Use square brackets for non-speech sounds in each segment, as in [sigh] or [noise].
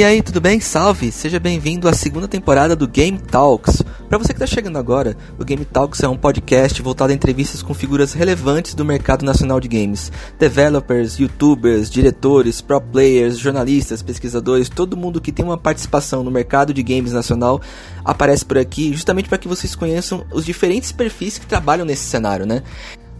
E aí, tudo bem? Salve! Seja bem-vindo à segunda temporada do Game Talks. Para você que está chegando agora, o Game Talks é um podcast voltado a entrevistas com figuras relevantes do mercado nacional de games. Developers, youtubers, diretores, pro players, jornalistas, pesquisadores, todo mundo que tem uma participação no mercado de games nacional aparece por aqui, justamente para que vocês conheçam os diferentes perfis que trabalham nesse cenário, né?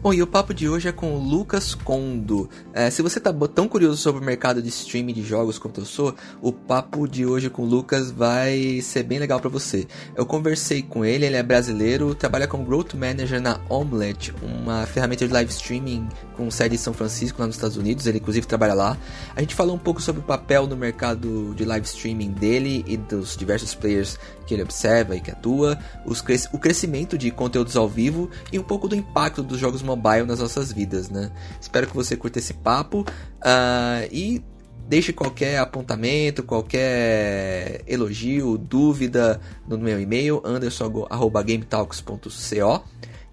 Bom, e o papo de hoje é com o Lucas Condo. É, se você tá tão curioso sobre o mercado de streaming de jogos quanto eu sou, o papo de hoje com o Lucas vai ser bem legal para você. Eu conversei com ele, ele é brasileiro, trabalha como Growth Manager na Omelette, uma ferramenta de live streaming com sede em São Francisco, lá nos Estados Unidos. Ele inclusive trabalha lá. A gente falou um pouco sobre o papel no mercado de live streaming dele e dos diversos players que ele observa e que atua, cres o crescimento de conteúdos ao vivo e um pouco do impacto dos jogos mobile nas nossas vidas, né? Espero que você curta esse papo uh, e deixe qualquer apontamento, qualquer elogio, dúvida no meu e-mail anderson@gametalks.co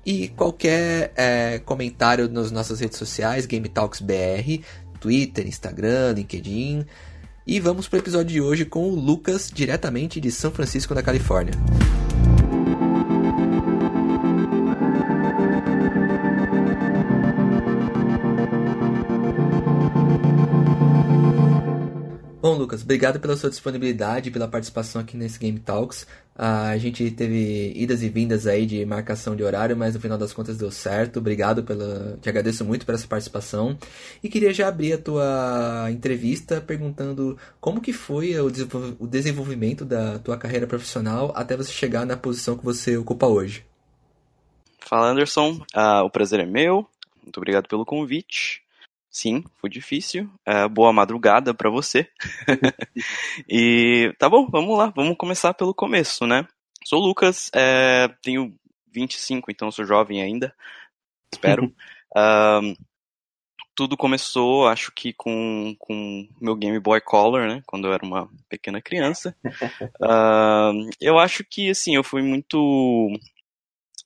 e qualquer é, comentário nas nossas redes sociais, GameTalksBR, Twitter, Instagram, LinkedIn. E vamos para o episódio de hoje com o Lucas, diretamente de São Francisco, da Califórnia. Lucas, obrigado pela sua disponibilidade, pela participação aqui nesse Game Talks. Uh, a gente teve idas e vindas aí de marcação de horário, mas no final das contas deu certo. Obrigado pela. Te agradeço muito por essa participação. E queria já abrir a tua entrevista perguntando como que foi o desenvolvimento da tua carreira profissional até você chegar na posição que você ocupa hoje. Fala, Anderson. Uh, o prazer é meu. Muito obrigado pelo convite. Sim, foi difícil. É, boa madrugada para você. [laughs] e tá bom, vamos lá, vamos começar pelo começo, né? Sou o Lucas, é, tenho 25, então sou jovem ainda, espero. um, [laughs] tudo começou, acho que com, com meu Game Boy Color, né? Quando eu era uma pequena criança. Uh, [laughs] eu acho que, assim, eu fui muito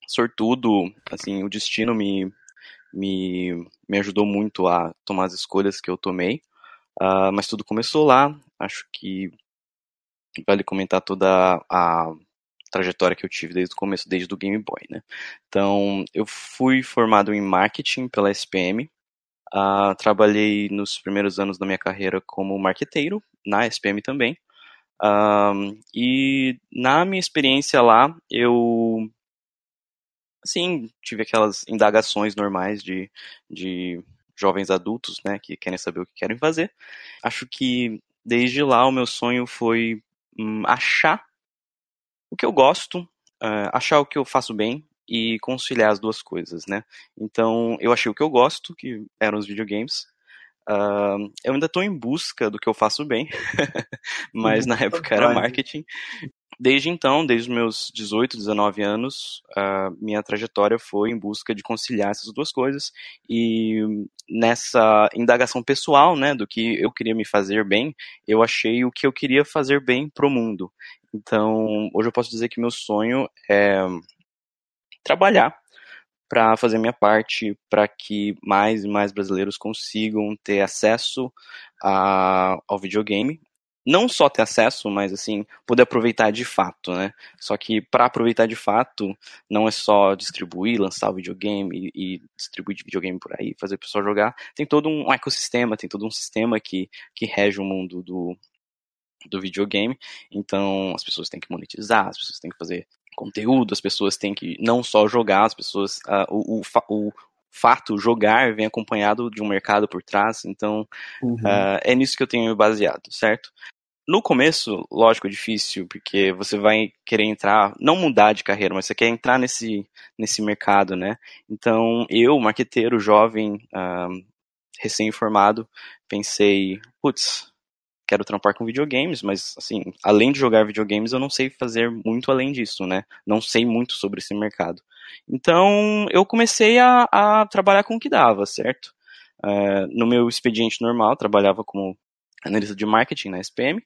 sortudo, assim, o destino me, me me ajudou muito a tomar as escolhas que eu tomei. Uh, mas tudo começou lá. Acho que vale comentar toda a trajetória que eu tive desde o começo, desde o Game Boy, né? Então, eu fui formado em marketing pela SPM. Uh, ah, trabalhei nos primeiros anos da minha carreira como marqueteiro, na SPM também. Uh, e na minha experiência lá, eu assim, tive aquelas indagações normais de, de jovens adultos, né, que querem saber o que querem fazer. Acho que desde lá o meu sonho foi hum, achar o que eu gosto, uh, achar o que eu faço bem e conciliar as duas coisas, né? Então eu achei o que eu gosto, que eram os videogames. Uh, eu ainda estou em busca do que eu faço bem, [laughs] mas na época era marketing. Desde então, desde os meus 18, 19 anos, minha trajetória foi em busca de conciliar essas duas coisas e nessa indagação pessoal, né, do que eu queria me fazer bem, eu achei o que eu queria fazer bem pro mundo. Então, hoje eu posso dizer que meu sonho é trabalhar para fazer minha parte para que mais e mais brasileiros consigam ter acesso a, ao videogame não só ter acesso, mas assim, poder aproveitar de fato, né? Só que para aproveitar de fato, não é só distribuir, lançar o videogame e, e distribuir videogame por aí, fazer o pessoal jogar. Tem todo um ecossistema, tem todo um sistema que, que rege o mundo do, do videogame. Então, as pessoas têm que monetizar, as pessoas têm que fazer conteúdo, as pessoas têm que não só jogar, as pessoas. Uh, o, o, o fato jogar vem acompanhado de um mercado por trás, então uhum. uh, é nisso que eu tenho me baseado, certo? No começo, lógico, é difícil, porque você vai querer entrar, não mudar de carreira, mas você quer entrar nesse, nesse mercado, né? Então, eu, marqueteiro, jovem, uh, recém-formado, pensei, putz, quero trampar com videogames, mas assim, além de jogar videogames, eu não sei fazer muito além disso, né? Não sei muito sobre esse mercado. Então, eu comecei a, a trabalhar com o que dava, certo? Uh, no meu expediente normal, trabalhava como analista de marketing na SPM,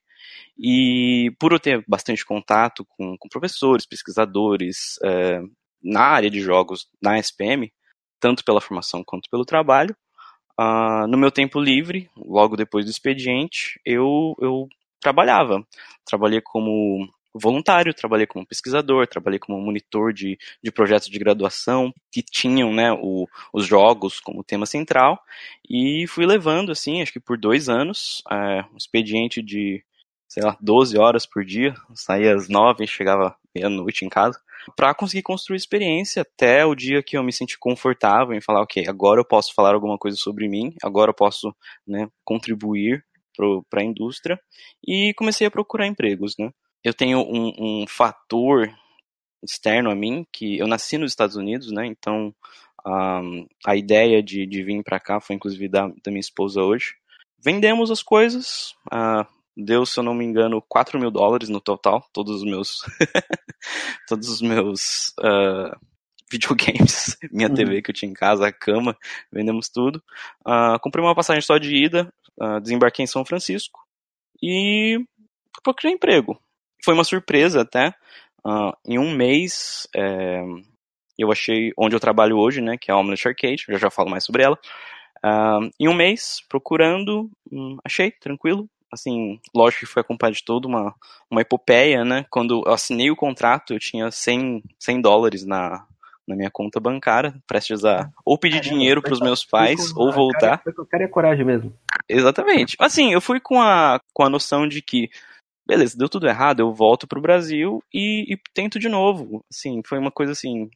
e por eu ter bastante contato com, com professores, pesquisadores, uh, na área de jogos na SPM, tanto pela formação quanto pelo trabalho, Uh, no meu tempo livre, logo depois do expediente, eu, eu trabalhava. Trabalhei como voluntário, trabalhei como pesquisador, trabalhei como monitor de, de projetos de graduação que tinham né, o, os jogos como tema central. E fui levando, assim, acho que por dois anos, é, um expediente de, sei lá, 12 horas por dia, saía às 9 e chegava meia-noite em casa, para conseguir construir experiência até o dia que eu me senti confortável em falar, ok, agora eu posso falar alguma coisa sobre mim, agora eu posso né, contribuir para a indústria e comecei a procurar empregos, né? eu tenho um, um fator externo a mim, que eu nasci nos Estados Unidos, né? Então um, a ideia de, de vir para cá foi inclusive da, da, minha esposa hoje. Vendemos as coisas, uh, deu, se eu não me engano, 4 mil dólares no total, todos os meus, [laughs] todos os meus uh, videogames, [laughs] minha uhum. TV que eu tinha em casa, a cama, vendemos tudo. Uh, comprei uma passagem só de ida, desembarquei em São Francisco e procurei emprego foi uma surpresa até. Uh, em um mês, é, eu achei onde eu trabalho hoje, né, que é a Omelette Arcade, já já falo mais sobre ela. Uh, em um mês, procurando, hum, achei, tranquilo. Assim, lógico que foi acompanhado de toda uma, uma epopeia, né? Quando eu assinei o contrato, eu tinha 100, 100 dólares na, na minha conta bancária, prestes a ou pedir Caramba, dinheiro para os meus pais ou voltar. Cara, eu quero coragem mesmo. Exatamente. Assim, eu fui com a, com a noção de que beleza, deu tudo errado, eu volto pro Brasil e, e, tento de novo. Assim, foi uma coisa assim.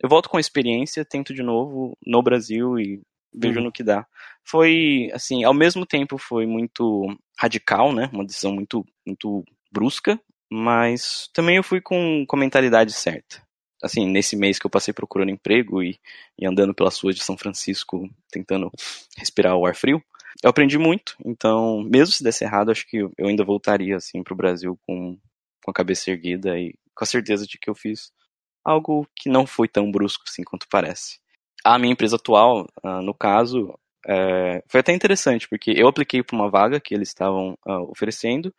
Eu volto com a experiência, tento de novo no Brasil e vejo uhum. no que dá. Foi, assim, ao mesmo tempo foi muito radical, né? Uma decisão muito, muito brusca, mas também eu fui com, com a mentalidade certa. Assim, nesse mês que eu passei procurando emprego e, e andando pelas ruas de São Francisco, tentando respirar o ar frio, eu aprendi muito, então, mesmo se desse errado, acho que eu ainda voltaria, assim, pro Brasil com, com a cabeça erguida e com a certeza de que eu fiz algo que não foi tão brusco, assim, quanto parece. A minha empresa atual, uh, no caso, é, foi até interessante, porque eu apliquei para uma vaga que eles estavam uh, oferecendo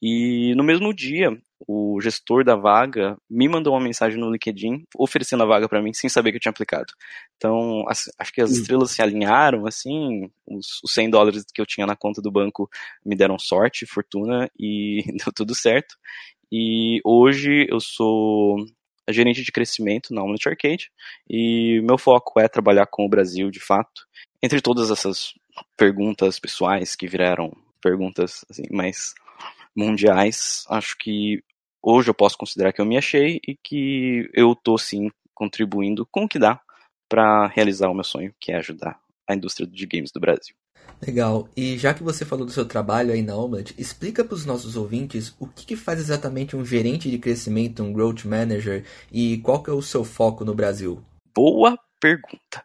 e no mesmo dia, o gestor da vaga me mandou uma mensagem no LinkedIn oferecendo a vaga para mim sem saber que eu tinha aplicado. Então, as, acho que as estrelas se alinharam, assim, os, os 100 dólares que eu tinha na conta do banco me deram sorte, fortuna e [laughs] deu tudo certo. E hoje eu sou gerente de crescimento na Omelette Arcade e meu foco é trabalhar com o Brasil de fato. Entre todas essas perguntas pessoais que viraram perguntas assim, mais mundiais, acho que hoje eu posso considerar que eu me achei e que eu estou sim contribuindo com o que dá para realizar o meu sonho, que é ajudar a indústria de games do Brasil. Legal. E já que você falou do seu trabalho aí na Omelette, explica para os nossos ouvintes o que, que, faz exatamente um gerente de crescimento, um growth manager e qual que é o seu foco no Brasil. Boa pergunta.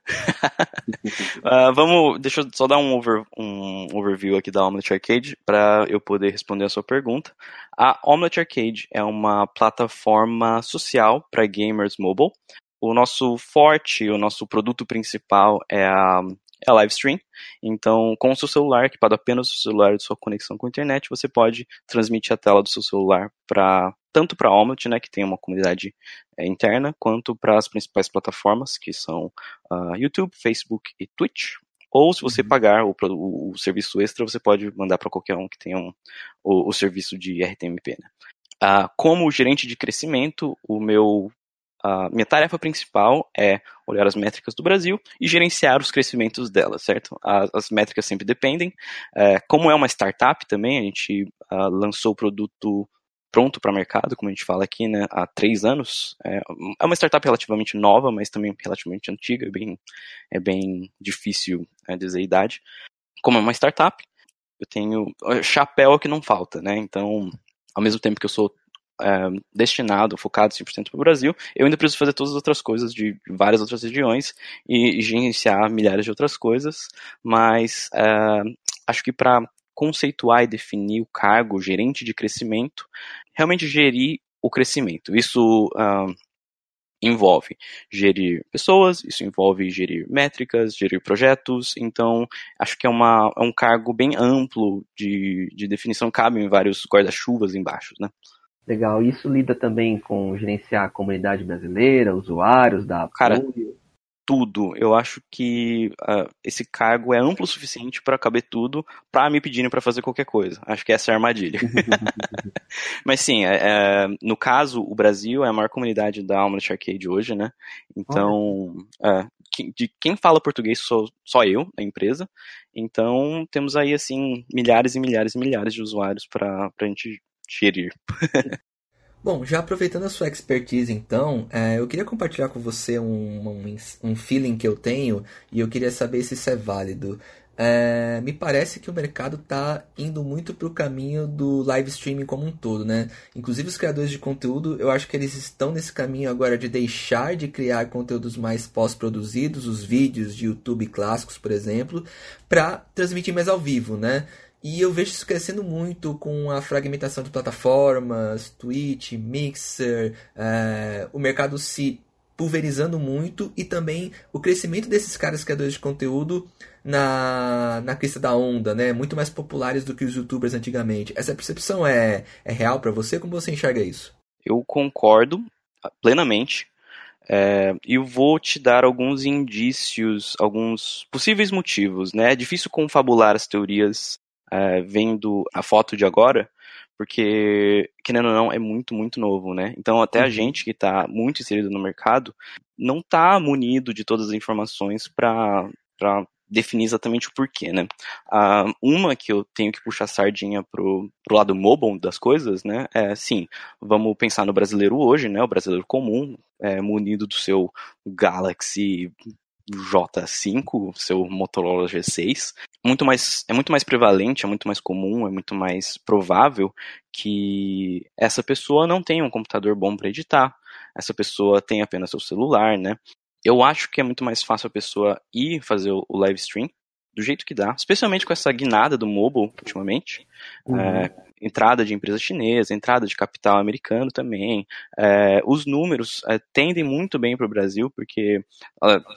uh, [laughs] vamos, deixa eu só dar um, over, um overview aqui da Omelette Arcade para eu poder responder a sua pergunta. A Omelette Arcade é uma plataforma social para gamers mobile. O nosso forte, o nosso produto principal é a é a live stream. Então, com o seu celular, equipado apenas o celular de sua conexão com a internet, você pode transmitir a tela do seu celular para tanto para a Omelette, né, que tem uma comunidade é, interna, quanto para as principais plataformas, que são uh, YouTube, Facebook e Twitch. Ou se você uhum. pagar o, o, o, serviço extra, você pode mandar para qualquer um que tenha um, o, o serviço de RTMP. Né? Uh, como gerente de crescimento, o meu minha tarefa principal é olhar as métricas do Brasil e gerenciar os crescimentos delas, certo? As, as métricas sempre dependem. É, como é uma startup também, a gente uh, lançou o produto pronto para mercado, como a gente fala aqui, né, há três anos. É, é uma startup relativamente nova, mas também relativamente antiga, é bem, é bem difícil é, dizer a idade. Como é uma startup, eu tenho chapéu que não falta, né? Então, ao mesmo tempo que eu sou é, destinado, focado 100% para o Brasil, eu ainda preciso fazer todas as outras coisas de várias outras regiões e, e gerenciar milhares de outras coisas, mas é, acho que para conceituar e definir o cargo gerente de crescimento, realmente gerir o crescimento. Isso envolve gerir pessoas, isso envolve gerir métricas, gerir projetos, então acho que é, uma, é um cargo bem amplo de, de definição, cabe em vários guarda-chuvas embaixo, né? Legal. Isso lida também com gerenciar a comunidade brasileira, usuários da Cara, tudo. Eu acho que uh, esse cargo é amplo o suficiente para caber tudo, para me pedirem para fazer qualquer coisa. Acho que essa é a armadilha. [laughs] Mas sim, é, é, no caso, o Brasil é a maior comunidade da Almanac Arcade hoje, né? Então, é, de quem fala português sou só eu, a empresa. Então, temos aí, assim, milhares e milhares e milhares de usuários para a gente gerir. [laughs] Bom, já aproveitando a sua expertise, então, é, eu queria compartilhar com você um, um, um, feeling que eu tenho e eu queria saber se isso é válido. É, me parece que o mercado está indo muito para o caminho do live streaming como um todo, né? Inclusive os criadores de conteúdo, eu acho que eles estão nesse caminho agora de deixar de criar conteúdos mais pós-produzidos, os vídeos de YouTube clássicos, por exemplo, para transmitir mais ao vivo, né? E eu vejo isso crescendo muito com a fragmentação de plataformas, Twitch, Mixer, é, o mercado se pulverizando muito e também o crescimento desses caras criadores de conteúdo na, na crista da onda, né? Muito mais populares do que os youtubers antigamente. Essa percepção é, é real para você? Como você enxerga isso? Eu concordo plenamente. É, e vou te dar alguns indícios, alguns possíveis motivos, né? É difícil confabular as teorias é, vendo a foto de agora, porque, querendo ou não, é muito, muito novo, né? Então, até a uhum. gente que está muito inserido no mercado não está munido de todas as informações para definir exatamente o porquê, né? Uh, uma que eu tenho que puxar sardinha pro, pro lado mobile das coisas, né? É, sim, vamos pensar no brasileiro hoje, né? O brasileiro comum, é, munido do seu Galaxy J5, seu Motorola G6, muito mais, é muito mais prevalente, é muito mais comum, é muito mais provável que essa pessoa não tenha um computador bom para editar, essa pessoa tem apenas seu celular, né? Eu acho que é muito mais fácil a pessoa ir fazer o live stream do jeito que dá, especialmente com essa guinada do mobile ultimamente. Uhum. É, entrada de empresa chinesa, entrada de capital americano também. É, os números é, tendem muito bem para o Brasil, porque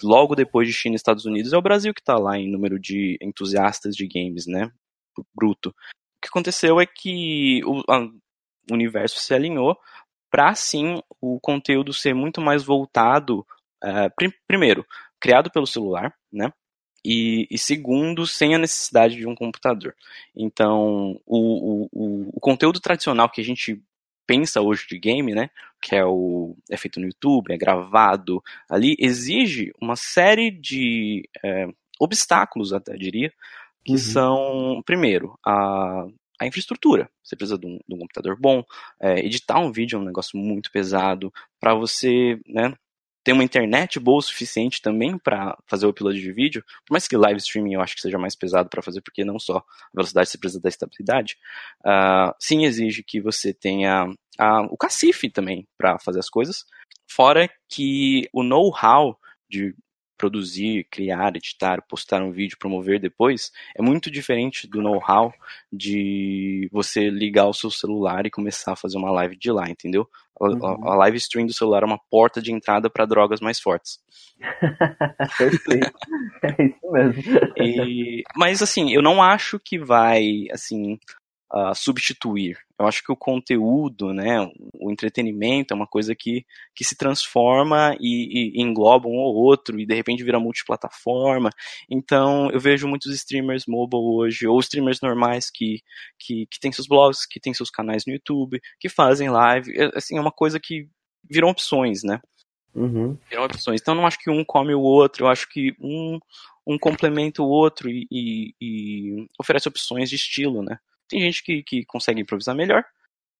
logo depois de China e Estados Unidos é o Brasil que está lá em número de entusiastas de games, né? Bruto. O que aconteceu é que o, a, o universo se alinhou para sim o conteúdo ser muito mais voltado, é, prim, primeiro, criado pelo celular, né? E, e, segundo, sem a necessidade de um computador. Então, o, o, o, conteúdo tradicional que a gente pensa hoje de game, né, que é o é feito no YouTube, é gravado ali, exige uma série de é, obstáculos, até diria, que uhum. são, primeiro, a, a infraestrutura. Você precisa de um, de um computador bom, é, editar um vídeo é um negócio muito pesado, para você, né, ter uma internet boa o suficiente também para fazer o upload de vídeo, por mais que live streaming eu acho que seja mais pesado para fazer, porque não só a velocidade você precisa da estabilidade, uh, sim exige que você tenha uh, o cacife também para fazer as coisas, fora que o know-how de produzir, criar, editar, postar um vídeo, promover depois, é muito diferente do know-how de você ligar o seu celular e começar a fazer uma live de lá, entendeu? A, uhum. a live stream do celular é uma porta de entrada para drogas mais fortes. [laughs] Perfeito. é isso mesmo. E, mas assim, eu não acho que vai assim uh, substituir. Eu acho que o conteúdo, né, o entretenimento é uma coisa que, que se transforma e, e engloba um ou outro e de repente vira multiplataforma. Então eu vejo muitos streamers mobile hoje, ou streamers normais que, que, que têm seus blogs, que têm seus canais no YouTube, que fazem live. É, assim, é uma coisa que viram opções, né? Uhum. Viram opções. Então eu não acho que um come o outro, eu acho que um, um complementa o outro e, e, e oferece opções de estilo, né? Tem gente que, que consegue improvisar melhor.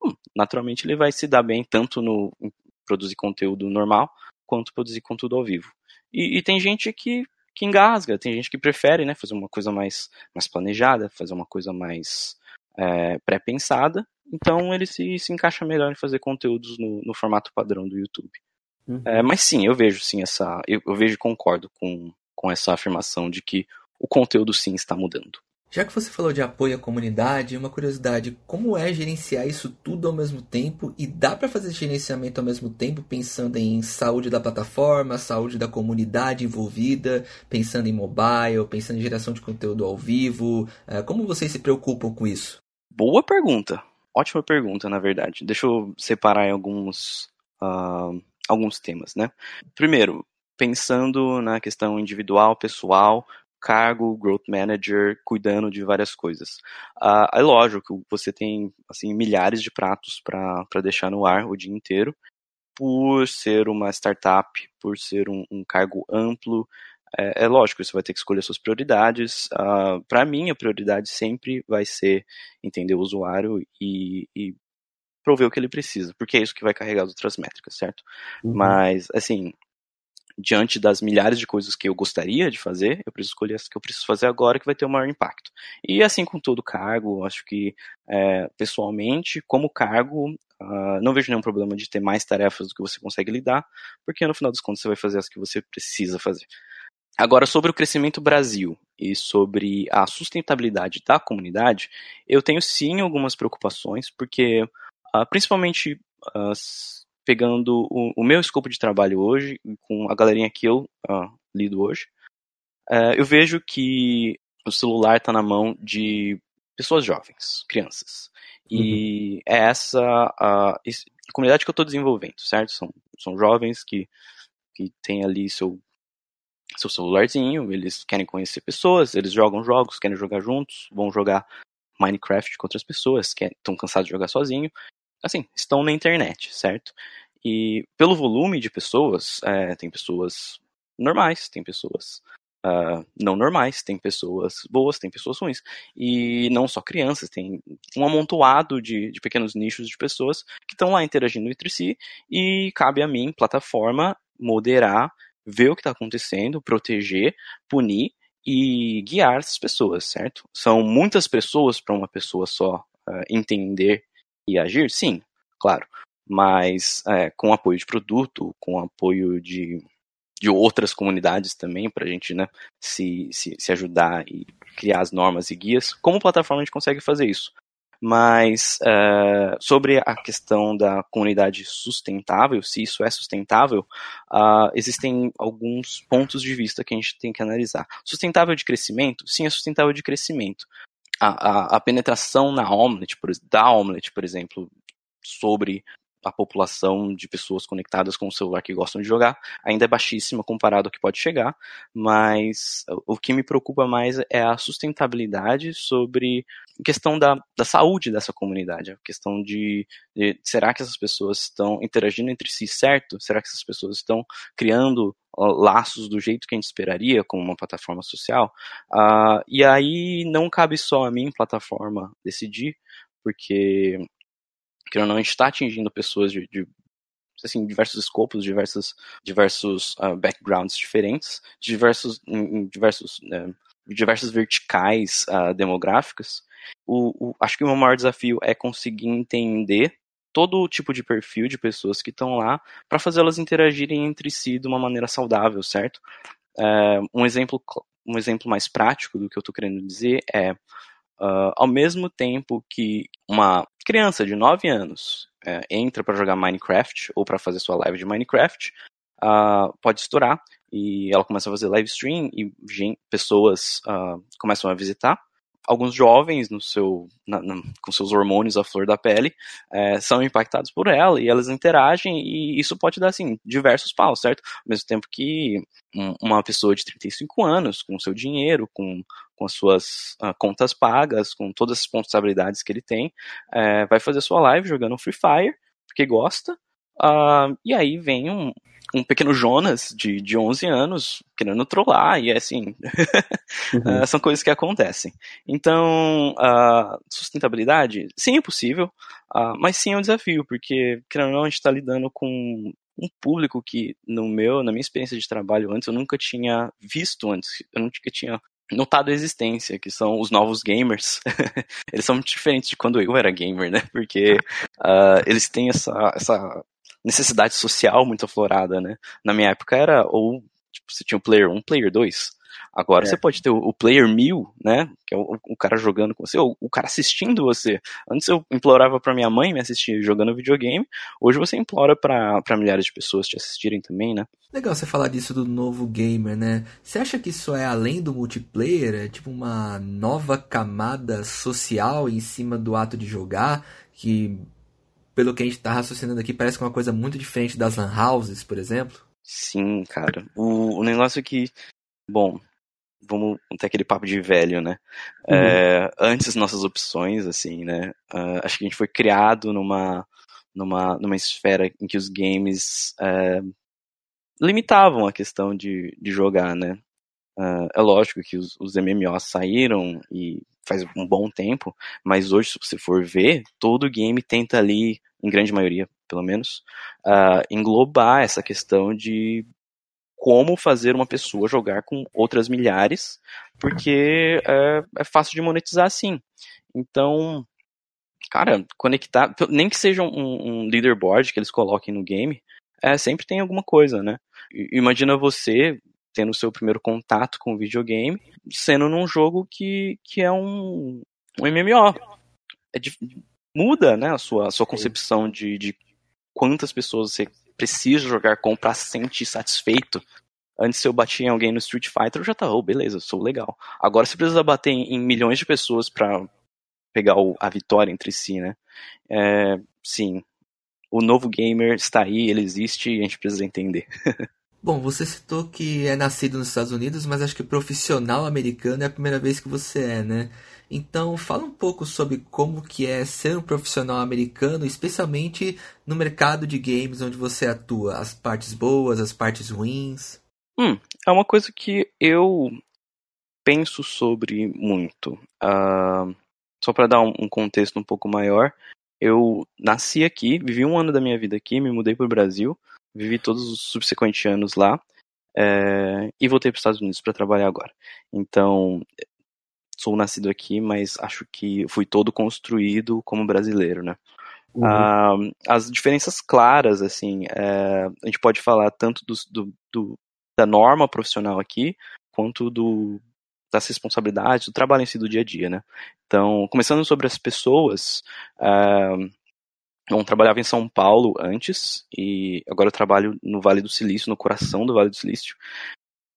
Hum, naturalmente ele vai se dar bem tanto no produzir conteúdo normal quanto produzir conteúdo ao vivo. E, e tem gente que, que engasga, tem gente que prefere né, fazer uma coisa mais, mais planejada, fazer uma coisa mais é, pré-pensada. Então ele se, se encaixa melhor em fazer conteúdos no, no formato padrão do YouTube. Uhum. É, mas sim, eu vejo sim essa. Eu, eu vejo e concordo com, com essa afirmação de que o conteúdo sim está mudando. Já que você falou de apoio à comunidade, uma curiosidade, como é gerenciar isso tudo ao mesmo tempo e dá para fazer gerenciamento ao mesmo tempo pensando em saúde da plataforma, saúde da comunidade envolvida, pensando em mobile, pensando em geração de conteúdo ao vivo, é, como vocês se preocupam com isso? Boa pergunta, ótima pergunta na verdade. Deixa eu separar em alguns uh, alguns temas, né? Primeiro, pensando na questão individual, pessoal, cargo, growth manager, cuidando de várias coisas. Uh, é lógico que você tem assim milhares de pratos para deixar no ar o dia inteiro, por ser uma startup, por ser um, um cargo amplo, é, é, lógico, você vai ter que escolher suas prioridades. Ah, para mim, a prioridade sempre vai ser entender o usuário e, e prover o que ele precisa, porque é isso que vai carregar as outras métricas, certo? Uhum. Mas, assim, diante das milhares de coisas que eu gostaria de fazer, eu preciso escolher as que eu preciso fazer agora que vai ter o maior impacto. E assim com todo cargo, acho que é, pessoalmente, como cargo, uh, não vejo nenhum problema de ter mais tarefas do que você consegue lidar, porque no final das contas você vai fazer as que você precisa fazer. Agora, sobre o crescimento Brasil e sobre a sustentabilidade da comunidade, eu tenho sim algumas preocupações, porque, uh, principalmente uh, pegando o, o, meu escopo de trabalho hoje, com a galerinha que eu uh, lido hoje, eu vejo que o celular está na mão de pessoas jovens, crianças. E uhum. é essa a, a, comunidade que eu estou desenvolvendo, certo? São, são jovens que, que têm ali seu seu celularzinho, eles querem conhecer pessoas, eles jogam jogos, querem jogar juntos, vão jogar Minecraft com outras pessoas, que estão cansados de jogar sozinho. Assim, estão na internet, certo? E pelo volume de pessoas, é, tem pessoas normais, tem pessoas uh, não normais, tem pessoas boas, tem pessoas ruins. E não só crianças, tem um amontoado de, de pequenos nichos de pessoas que estão lá interagindo entre si e cabe a mim, plataforma, moderar ver o que está acontecendo, proteger, punir e guiar essas pessoas, certo? São muitas pessoas para uma pessoa só uh, entender e agir? Sim, claro. Mas é, com apoio de produto, com apoio de, de outras comunidades também, para a gente né, se, se, se ajudar e criar as normas e guias, como plataforma a gente consegue fazer isso? Mas uh, sobre a questão da comunidade sustentável, se isso é sustentável, uh, existem alguns pontos de vista que a gente tem que analisar. Sustentável de crescimento? Sim, é sustentável de crescimento. A, a, penetração na Omelette, da Omelette, por exemplo, sobre a população de pessoas conectadas com o celular que gostam de jogar ainda é baixíssima comparado ao que pode chegar, mas o que me preocupa mais é a sustentabilidade sobre a questão da, da saúde dessa comunidade, a questão de, de será que essas pessoas estão interagindo entre si certo? Será que essas pessoas estão criando laços do jeito que a gente esperaria com uma plataforma social? Uh, e aí não cabe só a mim, plataforma, decidir, porque que não, a gente está atingindo pessoas de, de assim, diversos escopos, diversos, diversos uh, backgrounds diferentes, diversos, em, diversos, uh, diversas verticais uh, demográficas. O, o, acho que o meu maior desafio é conseguir entender todo tipo de perfil de pessoas que estão lá para fazê-las interagirem entre si de uma maneira saudável, certo? Eh, um exemplo um exemplo mais prático do que eu estou querendo dizer é Uh, ao mesmo tempo que uma criança de 9 anos uh, entra para jogar Minecraft ou para fazer sua live de Minecraft, uh, pode estourar e ela começa a fazer live stream e pessoas ah, começam a visitar alguns jovens no seu, na, na, com seus hormônios à flor da pele é, são impactados por ela e elas interagem e isso pode dar assim diversos paus, certo? Ao mesmo tempo que um, uma pessoa de 35 anos com seu dinheiro, com, com as suas uh, contas pagas, com todas as responsabilidades que ele tem, é, vai fazer sua live jogando Free Fire porque gosta uh, e aí vem um, um pequeno Jonas de, de 11 anos querendo trollar, e é assim, [laughs] uhum. uh, são coisas que acontecem. Então, uh, sustentabilidade, sim, é possível, uh, mas sim é um desafio, porque, querendo ou não, a gente está lidando com um público que, no meu, na minha experiência de trabalho antes, eu nunca tinha visto antes, eu nunca tinha notado a existência, que são os novos gamers. [laughs] eles são muito diferentes de quando eu era gamer, né? Porque uh, eles têm essa, essa necessidade social muito aflorada, né? Na minha época era ou tipo, você tinha o player 1, player 2. Agora é. você pode ter o, o, player 1000, né? Que é o, o, cara jogando com você, ou o cara assistindo você. Antes eu implorava para minha mãe me assistir jogando videogame. Hoje você implora para milhares de pessoas te assistirem também, né? Legal você falar disso do novo gamer, né? Você acha que isso é além do multiplayer? É tipo uma nova camada social em cima do ato de jogar? Que pelo que a gente está raciocinando aqui, parece que é uma coisa muito diferente das lan houses, por exemplo? Sim, cara. O, o negócio é que, bom, vamos ter aquele papo de velho, né? Uhum. É, antes nossas opções, assim, né? Uh, acho que a gente foi criado numa, numa, numa esfera em que os games é, limitavam a questão de, de jogar, né? Uh, é lógico que os, os MMOs saíram e faz um bom tempo, mas hoje, se você for ver, todo game tenta ali, em grande maioria, pelo menos, uh, englobar essa questão de como fazer uma pessoa jogar com outras milhares, porque é, é fácil de monetizar assim. Então, cara, conectar, nem que seja um, um leaderboard que eles coloquem no game, é, sempre tem alguma coisa, né? Imagina você tendo o seu primeiro contato com o videogame, sendo num jogo que, que é um, um MMO. É de, muda né, a sua, a sua concepção de, de quantas pessoas você precisa jogar com pra se sentir satisfeito. Antes, eu batia em alguém no Street Fighter, eu já tava, oh, beleza, sou legal. Agora você precisa bater em, em milhões de pessoas pra pegar o, a vitória entre si, né? É, sim, o novo gamer está aí, ele existe e a gente precisa entender. [laughs] Bom, você citou que é nascido nos Estados Unidos, mas acho que profissional americano é a primeira vez que você é, né? Então, fala um pouco sobre como que é ser um profissional americano, especialmente no mercado de games onde você atua, as partes boas, as partes ruins. Hum, é uma coisa que eu penso sobre muito. Uh, só para dar um, contexto um pouco maior, eu nasci aqui, vivi um ano da minha vida aqui, me mudei para o Brasil vivi todos os subsequentes anos lá é, e voltei para os Estados Unidos para trabalhar agora. Então, sou nascido aqui, mas acho que fui todo construído como brasileiro, né? Uhum. Ah, as diferenças claras, assim, é, a gente pode falar tanto do, do, do, da norma profissional aqui, quanto do, das responsabilidades, do trabalho em si do dia a dia, né? Então, começando sobre as pessoas, uh, eu trabalhava em São Paulo antes e agora eu trabalho no Vale do Silício, no coração do Vale do Silício.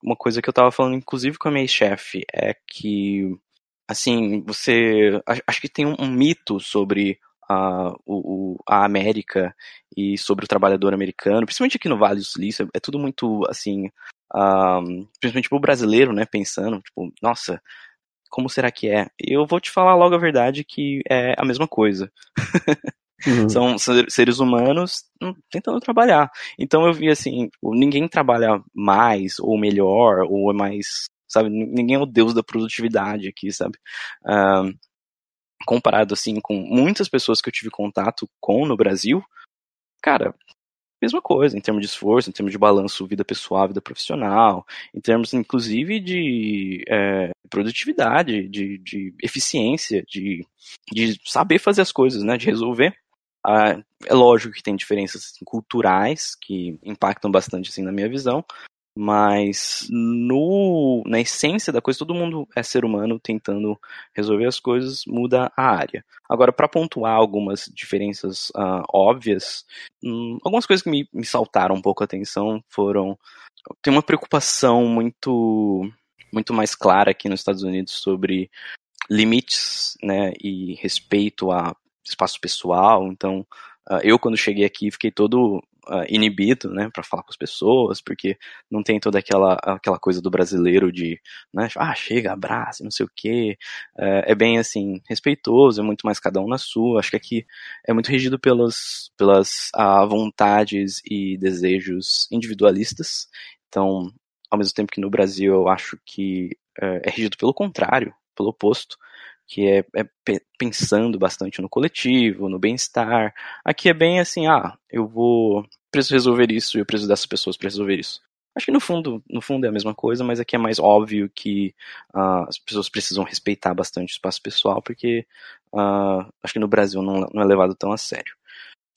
Uma coisa que eu estava falando, inclusive, com a minha chefe, é que, assim, você. Acho que tem um, um mito sobre a, o, a América e sobre o trabalhador americano, principalmente aqui no Vale do Silício, é tudo muito, assim. Um, principalmente pro brasileiro, né, pensando, tipo, nossa, como será que é? Eu vou te falar logo a verdade que é a mesma coisa. [laughs] Uhum. São seres humanos hum, tentando trabalhar. Então eu vi assim, ninguém trabalha mais ou melhor ou é mais, sabe? Ninguém é o deus da produtividade aqui, sabe? Uh, comparado assim com muitas pessoas que eu tive contato com no Brasil, cara, mesma coisa, em termos de esforço, em termos de balanço vida pessoal, vida profissional, em termos inclusive de é, produtividade, de, de eficiência, de, de saber fazer as coisas, né, de resolver. Ah, é lógico que tem diferenças assim, culturais que impactam bastante assim na minha visão, mas no, na essência da coisa, todo mundo é ser humano tentando resolver as coisas, muda a área. Agora, para pontuar algumas diferenças uh, óbvias, hum, algumas coisas que me, me saltaram um pouco a atenção foram. Tem uma preocupação muito, muito mais clara aqui nos Estados Unidos sobre limites né, e respeito a espaço pessoal. Então, uh, eu quando cheguei aqui fiquei todo uh, inibido, né, para falar com as pessoas, porque não tem toda aquela aquela coisa do brasileiro de, né, ah, chega, abraça, não sei o quê. Uh, é bem assim respeitoso, é muito mais cada um na sua. Acho que aqui é muito regido pelas pelas uh, vontades e desejos individualistas. Então, ao mesmo tempo que no Brasil eu acho que é, é regido pelo contrário, pelo oposto que é, é, pensando bastante no coletivo, no bem-estar. Aqui é bem assim, ah, eu vou preciso resolver isso e eu preciso dessas pessoas para resolver isso. Acho que no fundo, no fundo é a mesma coisa, mas aqui é mais óbvio que uh, as pessoas precisam respeitar bastante o espaço pessoal, porque uh, acho que no Brasil não, não é levado tão a sério.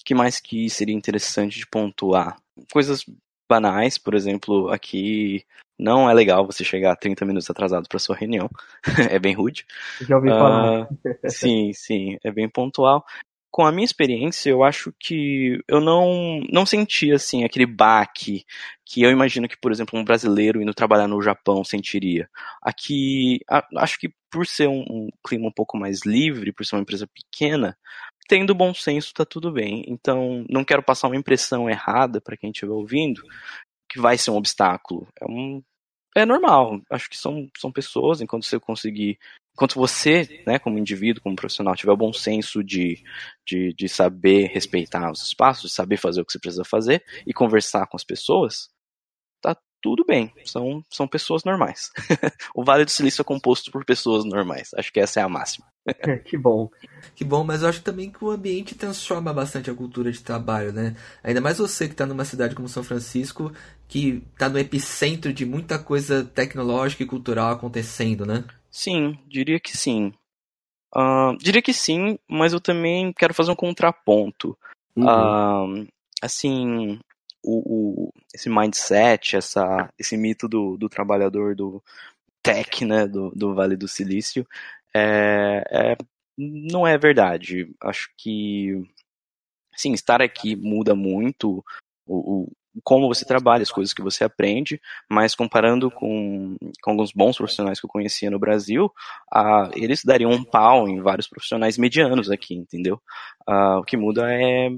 O que mais que seria interessante de pontuar? Coisas banais, por exemplo, aqui não é legal você chegar 30 minutos atrasado para sua reunião. [laughs] é bem rude. Já ouvi falar. Uh, sim, sim, é bem pontual. Com a minha experiência, eu acho que eu não, não senti assim aquele baque que eu imagino que, por exemplo, um brasileiro indo trabalhar no Japão sentiria. Aqui, a, acho que por ser um, um clima um pouco mais livre, por ser uma empresa pequena, tendo bom senso, tá tudo bem. Então, não quero passar uma impressão errada para quem estiver ouvindo, que vai ser um obstáculo. É um é normal. Acho que são, são pessoas, enquanto você conseguir. Enquanto você, né, como indivíduo, como profissional, tiver o bom senso de, de, de saber respeitar os espaços, de saber fazer o que você precisa fazer e conversar com as pessoas, tudo bem. São, são pessoas normais. [laughs] o Vale do Silício é composto por pessoas normais. Acho que essa é a máxima. [laughs] que bom. Que bom, mas eu acho também que o ambiente transforma bastante a cultura de trabalho, né? Ainda mais você que está numa cidade como São Francisco, que está no epicentro de muita coisa tecnológica e cultural acontecendo, né? Sim, diria que sim. Uh, diria que sim, mas eu também quero fazer um contraponto. Uhum. Uh, assim, o, o, esse mindset, essa, esse mito do, do trabalhador do tech, né, do, do Vale do Silício, é, é, não é verdade. Acho que, sim, estar aqui muda muito o, o como você trabalha, as coisas que você aprende, mas comparando com, com alguns bons profissionais que eu conhecia no Brasil, uh, eles dariam um pau em vários profissionais medianos aqui, entendeu? Uh, o que muda é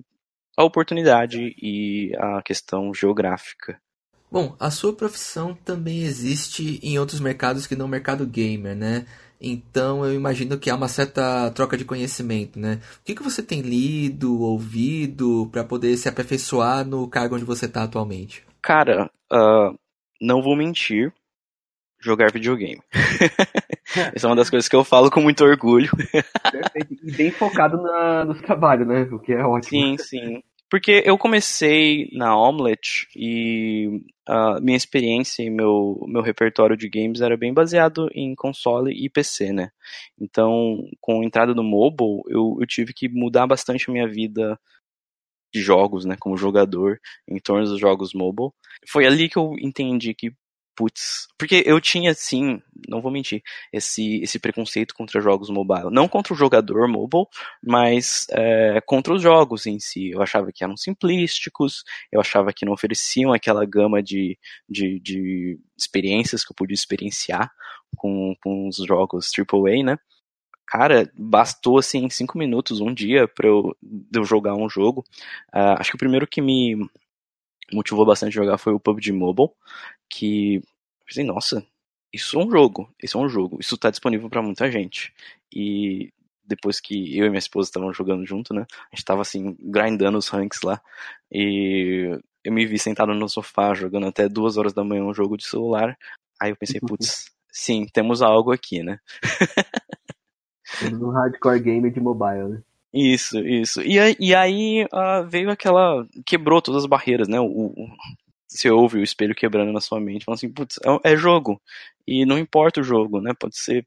a oportunidade e a questão geográfica. Bom, a sua profissão também existe em outros mercados que não o mercado gamer, né? Então eu imagino que há uma certa troca de conhecimento, né? O que, que você tem lido, ouvido, para poder se aperfeiçoar no cargo onde você está atualmente? Cara, uh, não vou mentir, jogar videogame. [laughs] Essa é uma das coisas que eu falo com muito orgulho. Perfeito. E bem focado na, no trabalho, né? O que é ótimo. Sim, sim. Porque eu comecei na Omelette e a minha experiência e meu, meu repertório de games era bem baseado em console e PC, né? Então, com a entrada do mobile, eu, eu tive que mudar bastante a minha vida de jogos, né, como jogador, em torno dos jogos mobile. Foi ali que eu entendi que putz, porque eu tinha, sim, não vou mentir, esse, esse preconceito contra jogos mobile. Não contra o jogador mobile, mas é, contra os jogos em si. Eu achava que eram simplísticos, eu achava que não ofereciam aquela gama de, de, de experiências que eu podia experienciar com, com os jogos AAA, né? Cara, bastou assim cinco minutos, um dia, para eu, eu jogar um jogo. Uh, acho que o primeiro que me motivou bastante jogar foi o PUBG Mobile, que pensei, nossa, isso é um jogo, isso é um jogo, isso tá disponível para muita gente. E depois que eu e minha esposa estavam jogando junto, né, a gente tava assim, grindando os ranks lá, e eu me vi sentado no sofá jogando até duas horas da manhã um jogo de celular, aí eu pensei, putz, sim, temos algo aqui, né. Temos um hardcore game de mobile, né. Isso, isso. E, e aí uh, veio aquela. quebrou todas as barreiras, né? O, o, você ouve o espelho quebrando na sua mente, falando assim, putz, é, é jogo. E não importa o jogo, né? Pode ser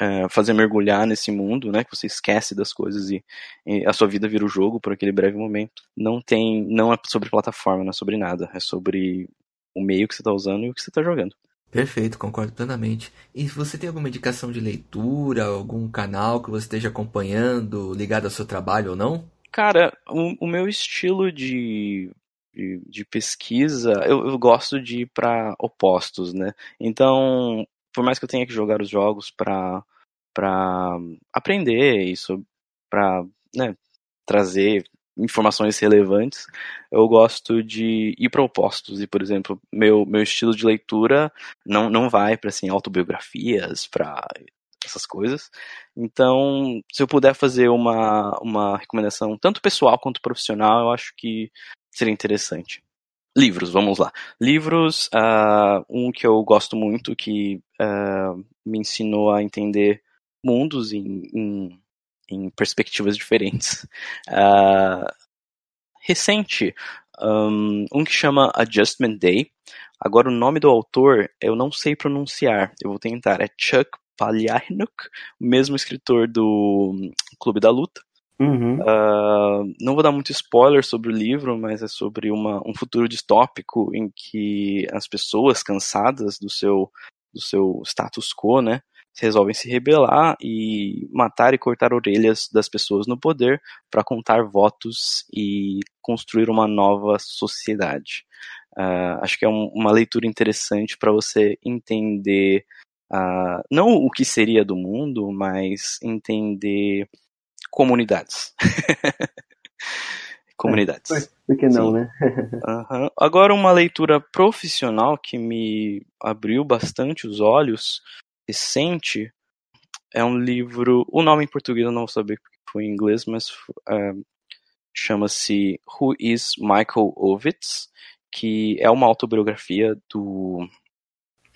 é, fazer mergulhar nesse mundo, né? Que você esquece das coisas e, e, a sua vida vira o jogo por aquele breve momento. Não tem. Não é sobre plataforma, não é sobre nada. É sobre o meio que você está usando e o que você está jogando. Perfeito, concordo plenamente. E você tem alguma indicação de leitura, algum canal que você esteja acompanhando, ligado ao seu trabalho ou não? Cara, o, o meu estilo de, de, de pesquisa, eu, eu, gosto de ir para opostos, né? Então, por mais que eu tenha que jogar os jogos para para aprender isso, para né, trazer informações relevantes, eu gosto de ir para opostos. E, por exemplo, meu, meu estilo de leitura não, não vai para assim, autobiografias, para essas coisas. Então, se eu puder fazer uma, uma recomendação, tanto pessoal quanto profissional, eu acho que seria interessante. Livros, vamos lá. Livros, uh, um que eu gosto muito, que uh, me ensinou a entender mundos em, em em perspectivas diferentes. Uh, [laughs] recente, um, um que chama Adjustment Day. Agora, o nome do autor eu não sei pronunciar, eu vou tentar. É Chuck Palahniuk, o mesmo escritor do Clube da Luta. Uhum. Uh, não vou dar muito spoiler sobre o livro, mas é sobre uma, um futuro distópico em que as pessoas cansadas do seu, do seu status quo, né, resolvem se rebelar e matar e cortar orelhas das pessoas no poder para contar votos e construir uma nova sociedade. Uh, acho que é um, uma leitura interessante para você entender uh, não o que seria do mundo, mas entender comunidades. [laughs] comunidades. É, por que não, Sim. né? [laughs] Aham. Agora, uma leitura profissional que me abriu bastante os olhos, recente, é um livro. O nome em português eu não vou saber porque foi em inglês, mas é, chama-se Who is Michael Ovitz, que é uma autobiografia do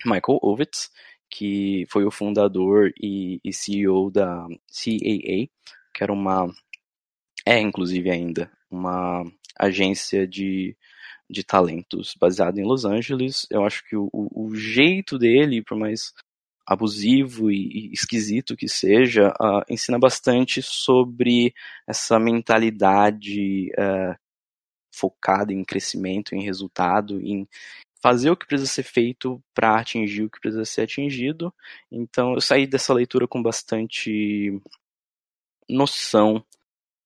Michael Ovitz, que foi o fundador e, e CEO da CAA, que era uma. É, inclusive, ainda uma agência de, de talentos baseada em Los Angeles. Eu acho que o, o jeito dele, por mais abusivo e, esquisito que seja, uh, ensina bastante sobre essa mentalidade uh, focada em crescimento, em resultado, em fazer o que precisa ser feito para atingir o que precisa ser atingido. Então eu saí dessa leitura com bastante noção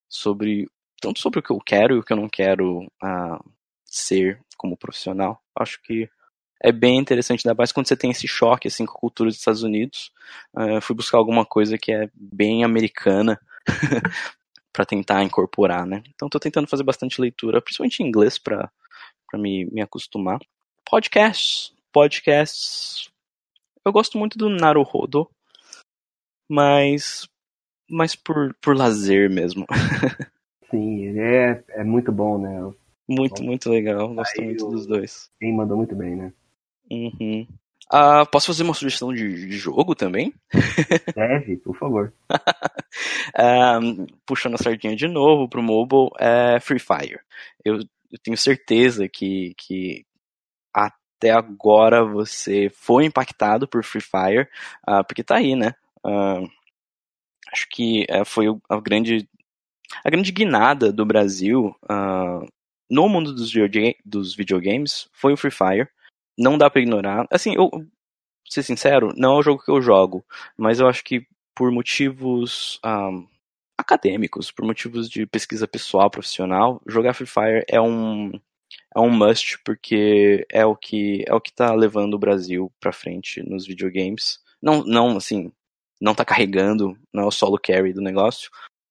sobre tanto sobre o que eu quero e o que eu não quero uh, ser como profissional. Acho que é bem interessante, ainda mais quando você tem esse choque assim, com a cultura dos Estados Unidos. Uh, fui buscar alguma coisa que é bem americana [laughs] para tentar incorporar, né? Então estou tentando fazer bastante leitura, principalmente em inglês, para me, me acostumar. Podcasts. Podcasts. Eu gosto muito do Naruhodo, mas, mas por, por lazer mesmo. [laughs] Sim, ele é, é muito bom, né? Muito, muito legal. Gosto muito dos dois. Quem mandou muito bem, né? Uhum. Uh, posso fazer uma sugestão de, de jogo também? [laughs] Deve, por favor. um, [laughs] puxando a sardinha de novo pro mobile, é Free Fire. Eu, eu tenho certeza que, que até agora você foi impactado por Free Fire, uh, porque tá aí, né? Uh, acho que uh, foi a grande, a grande guinada do Brasil no mundo dos, dos videogames foi o Free Fire. Não dá para ignorar. Assim, eu, ser sincero, não é o jogo que eu jogo, mas eu acho que por motivos um, acadêmicos, por motivos de pesquisa pessoal, profissional, jogar Free Fire é um é um must porque é o que é o que tá levando o Brasil para frente nos videogames. Não, não assim, não tá carregando, não é o solo carry do negócio,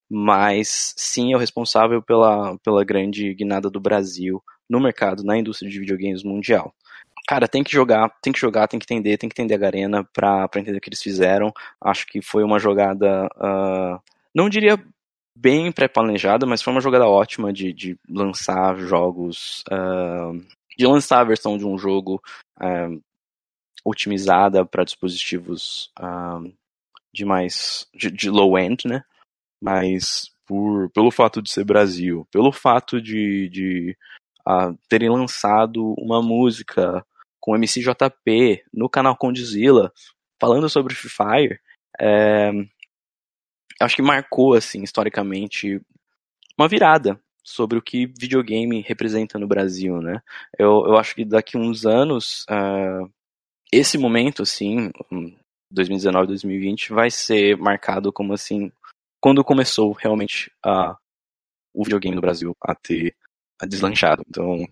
mas sim é o responsável pela, pela grande guinada do Brasil no mercado, na indústria de videogames mundial. Cara, tem que jogar, tem que jogar, tem que entender, tem que entender a Garena pra, pra entender o que eles fizeram. Acho que foi uma jogada, uh, não diria bem pré-planejada, mas foi uma jogada ótima de, de lançar jogos, uh, de lançar a versão de um jogo uh, otimizada para dispositivos de mais, de, de low-end, né? Mas por, pelo fato de ser Brasil, pelo fato de, de terem lançado uma música com MCJP no canal Condizila, falando sobre Free Fire, é, acho que marcou, assim, historicamente, uma virada sobre o que videogame representa no Brasil, né? Eu, eu acho que daqui uns anos, uh, esse momento, assim, 2019, 2020, vai ser marcado como, assim, quando começou realmente a, o videogame no Brasil a ter a deslanchado. Então,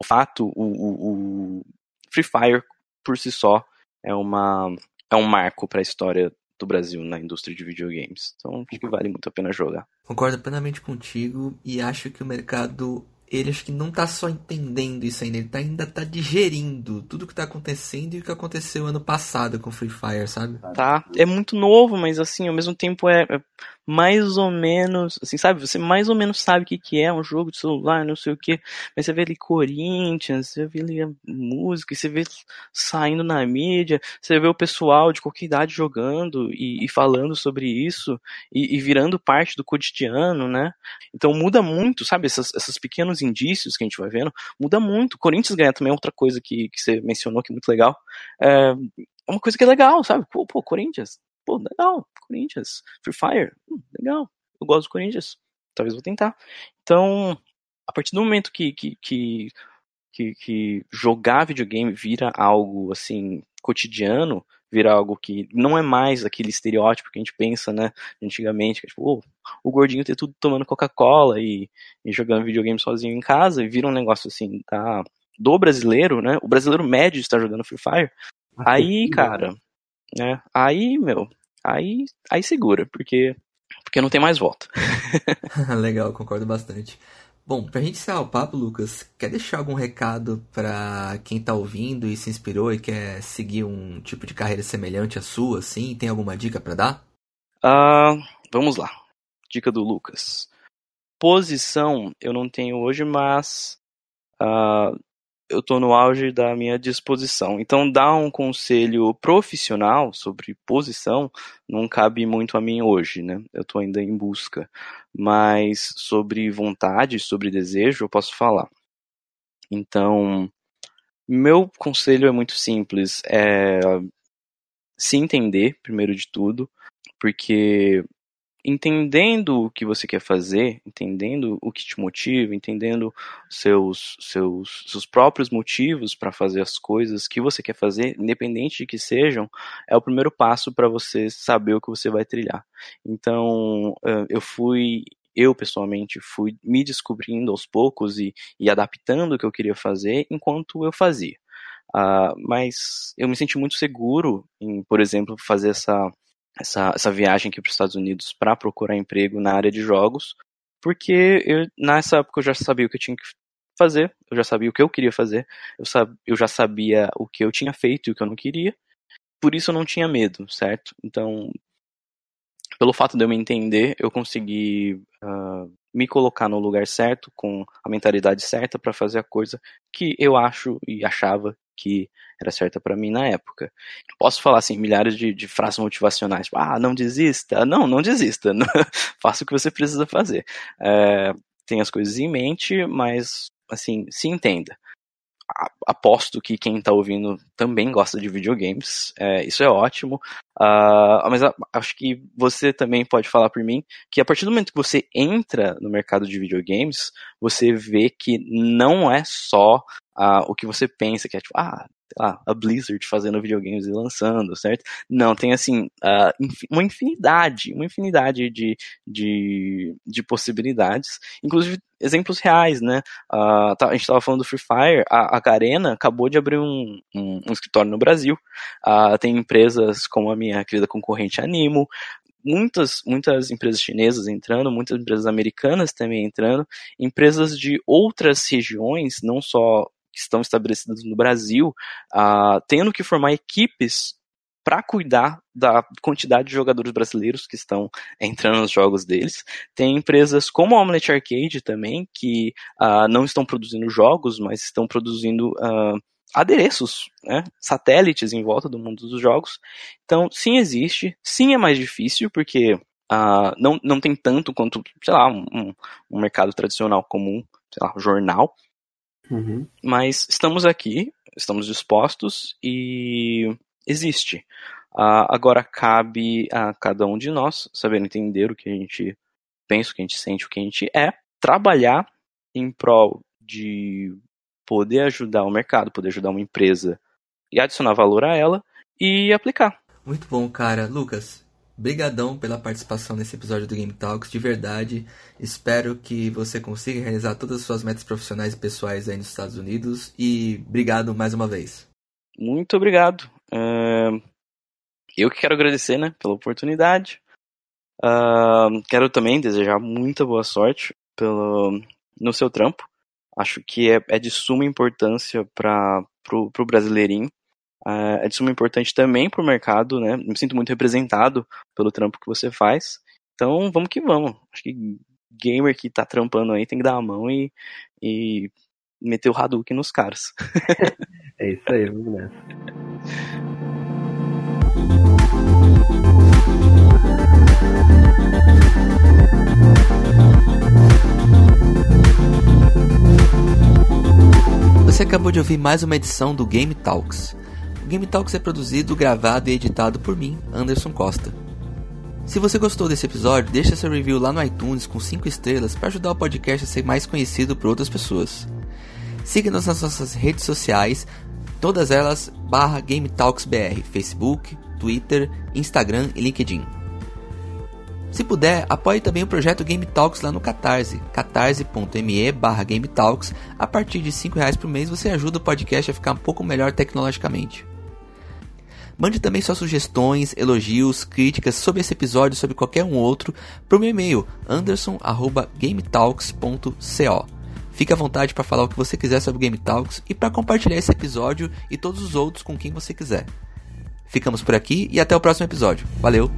o fato, o, o, o Free Fire por si só é uma é um marco para a história do Brasil na indústria de videogames. Então, acho que vale muito a pena jogar. Concordo plenamente contigo e acho que o mercado ele acho que não tá só entendendo isso ainda, ele tá, ainda tá digerindo tudo que tá acontecendo e o que aconteceu ano passado com Free Fire, sabe? Tá, é muito novo, mas assim, ao mesmo tempo é, é mais ou menos, assim, sabe? Você mais ou menos sabe o que, que é um jogo de celular, não sei o que, mas você vê ali Corinthians, você vê ali a música, você vê saindo na mídia, você vê o pessoal de qualquer idade jogando e, e falando sobre isso e, e, virando parte do cotidiano, né? Então muda muito, sabe? Essas, esses pequenos indícios que a gente vai vendo, muda muito. Corinthians ganha também outra coisa que, que você mencionou que é muito legal. É uma coisa que é legal, sabe? Pô, pô Corinthians, pô, legal, Corinthians, Free Fire, hum, legal, eu gosto do Corinthians, talvez vou tentar. Então, a partir do momento que, que, que, que, que jogar videogame vira algo, assim, cotidiano, vira algo que não é mais aquele estereótipo que a gente pensa, né, antigamente, que é tipo, oh, o gordinho ter tudo tomando Coca-Cola e, e, jogando videogame sozinho em casa, e vira um negócio assim, tá, do brasileiro, né, o brasileiro médio está jogando Free Fire, aí, cara, né, aí, meu, aí, aí segura, porque, porque não tem mais volta. [laughs] Legal, concordo bastante. Bom, pra gente encerrar o papo, Lucas, quer deixar algum recado para quem tá ouvindo e se inspirou e quer seguir um tipo de carreira semelhante à sua, assim? Tem alguma dica para dar? Uh, vamos lá. Dica do Lucas. Posição eu não tenho hoje, mas uh, eu estou no auge da minha disposição. Então, dar um conselho profissional sobre posição não cabe muito a mim hoje, né? Eu estou ainda em busca. Mas sobre vontade, sobre desejo, eu posso falar. Então, meu conselho é muito simples. É se entender, primeiro de tudo, porque entendendo o que você quer fazer, entendendo o que te motiva, entendendo seus seus seus próprios motivos para fazer as coisas que você quer fazer, independente de que sejam, é o primeiro passo para você saber o que você vai trilhar. Então, eu fui eu pessoalmente fui me descobrindo aos poucos e, e adaptando o que eu queria fazer enquanto eu fazia. Uh, mas eu me senti muito seguro em, por exemplo, fazer essa essa, essa viagem aqui para os Estados Unidos para procurar emprego na área de jogos, porque eu, nessa época eu já sabia o que eu tinha que fazer, eu já sabia o que eu queria fazer, eu, sab, eu já sabia o que eu tinha feito e o que eu não queria, por isso eu não tinha medo, certo? Então, pelo fato de eu me entender, eu consegui uh, me colocar no lugar certo, com a mentalidade certa para fazer a coisa que eu acho e achava que era certa para mim na época. Posso falar assim, milhares de, de frases motivacionais, tipo, ah, não desista. Não, não desista. [laughs] Faça o que você precisa fazer. É, tenha as coisas em mente, mas, assim, se entenda. Aposto que quem está ouvindo também gosta de videogames, é, isso é ótimo, uh, mas acho que você também pode falar por mim que a partir do momento que você entra no mercado de videogames, você vê que não é só uh, o que você pensa, que é tipo, ah, lá, a Blizzard fazendo videogames e lançando, certo? Não, tem assim, uh, uma infinidade, uma infinidade de, de, de possibilidades, inclusive exemplos reais, né? Uh, a gente estava falando do Free Fire, a, a Garena acabou de abrir um, um, um escritório no Brasil, uh, tem empresas como a minha querida concorrente Animo, muitas, muitas empresas chinesas entrando, muitas empresas americanas também entrando, empresas de outras regiões, não só que estão estabelecidas no Brasil, uh, tendo que formar equipes para cuidar da quantidade de jogadores brasileiros que estão entrando nos jogos deles. Tem empresas como a Omelette Arcade também, que uh, não estão produzindo jogos, mas estão produzindo uh, adereços, né, satélites em volta do mundo dos jogos. Então, sim existe, sim é mais difícil, porque uh, não, não tem tanto quanto, sei lá, um, um mercado tradicional comum, sei lá, jornal, Uhum. Mas estamos aqui, estamos dispostos e existe. Uh, agora cabe a cada um de nós saber entender o que a gente pensa, o que a gente sente, o que a gente é, trabalhar em prol de poder ajudar o mercado, poder ajudar uma empresa e adicionar valor a ela e aplicar. Muito bom, cara. Lucas, Brigadão pela participação nesse episódio do Game Talks, de verdade. Espero que você consiga realizar todas as suas metas profissionais e pessoais aí nos Estados Unidos. E obrigado mais uma vez. Muito obrigado. Uh, eu que quero agradecer né, pela oportunidade. Uh, quero também desejar muita boa sorte pelo, no seu trampo. Acho que é, é de suma importância para o brasileirinho uh, é de suma importante também para o mercado, né? Me sinto muito representado pelo trampo que você faz. Então, vamos que vamos. Acho que gamer que tá trampando aí tem que dar a mão e, e meter o Hadouken nos caras. [laughs] é isso aí, vamos nessa. Você acabou de ouvir mais uma edição do Game Talks. O Game Talks é produzido, gravado e editado por mim, Anderson Costa. Se você gostou desse episódio, deixa seu review lá no iTunes com 5 estrelas para ajudar o podcast a ser mais conhecido por outras pessoas. Siga-nos nas nossas redes sociais, todas elas barra Game Talks BR, Facebook, Twitter, Instagram e LinkedIn. Se puder, apoie também o projeto Game Talks lá no Catarse, catarse.me barra Game Talks. A partir de R$ reais por mês você ajuda o podcast a ficar um pouco melhor tecnologicamente. Mande também suas sugestões, elogios, críticas sobre esse episódio sobre qualquer um outro para o meu e-mail anderson@gametalks.co. Fique à vontade para falar o que você quiser sobre Game Talks e para compartilhar esse episódio e todos os outros com quem você quiser. Ficamos por aqui e até o próximo episódio. Valeu!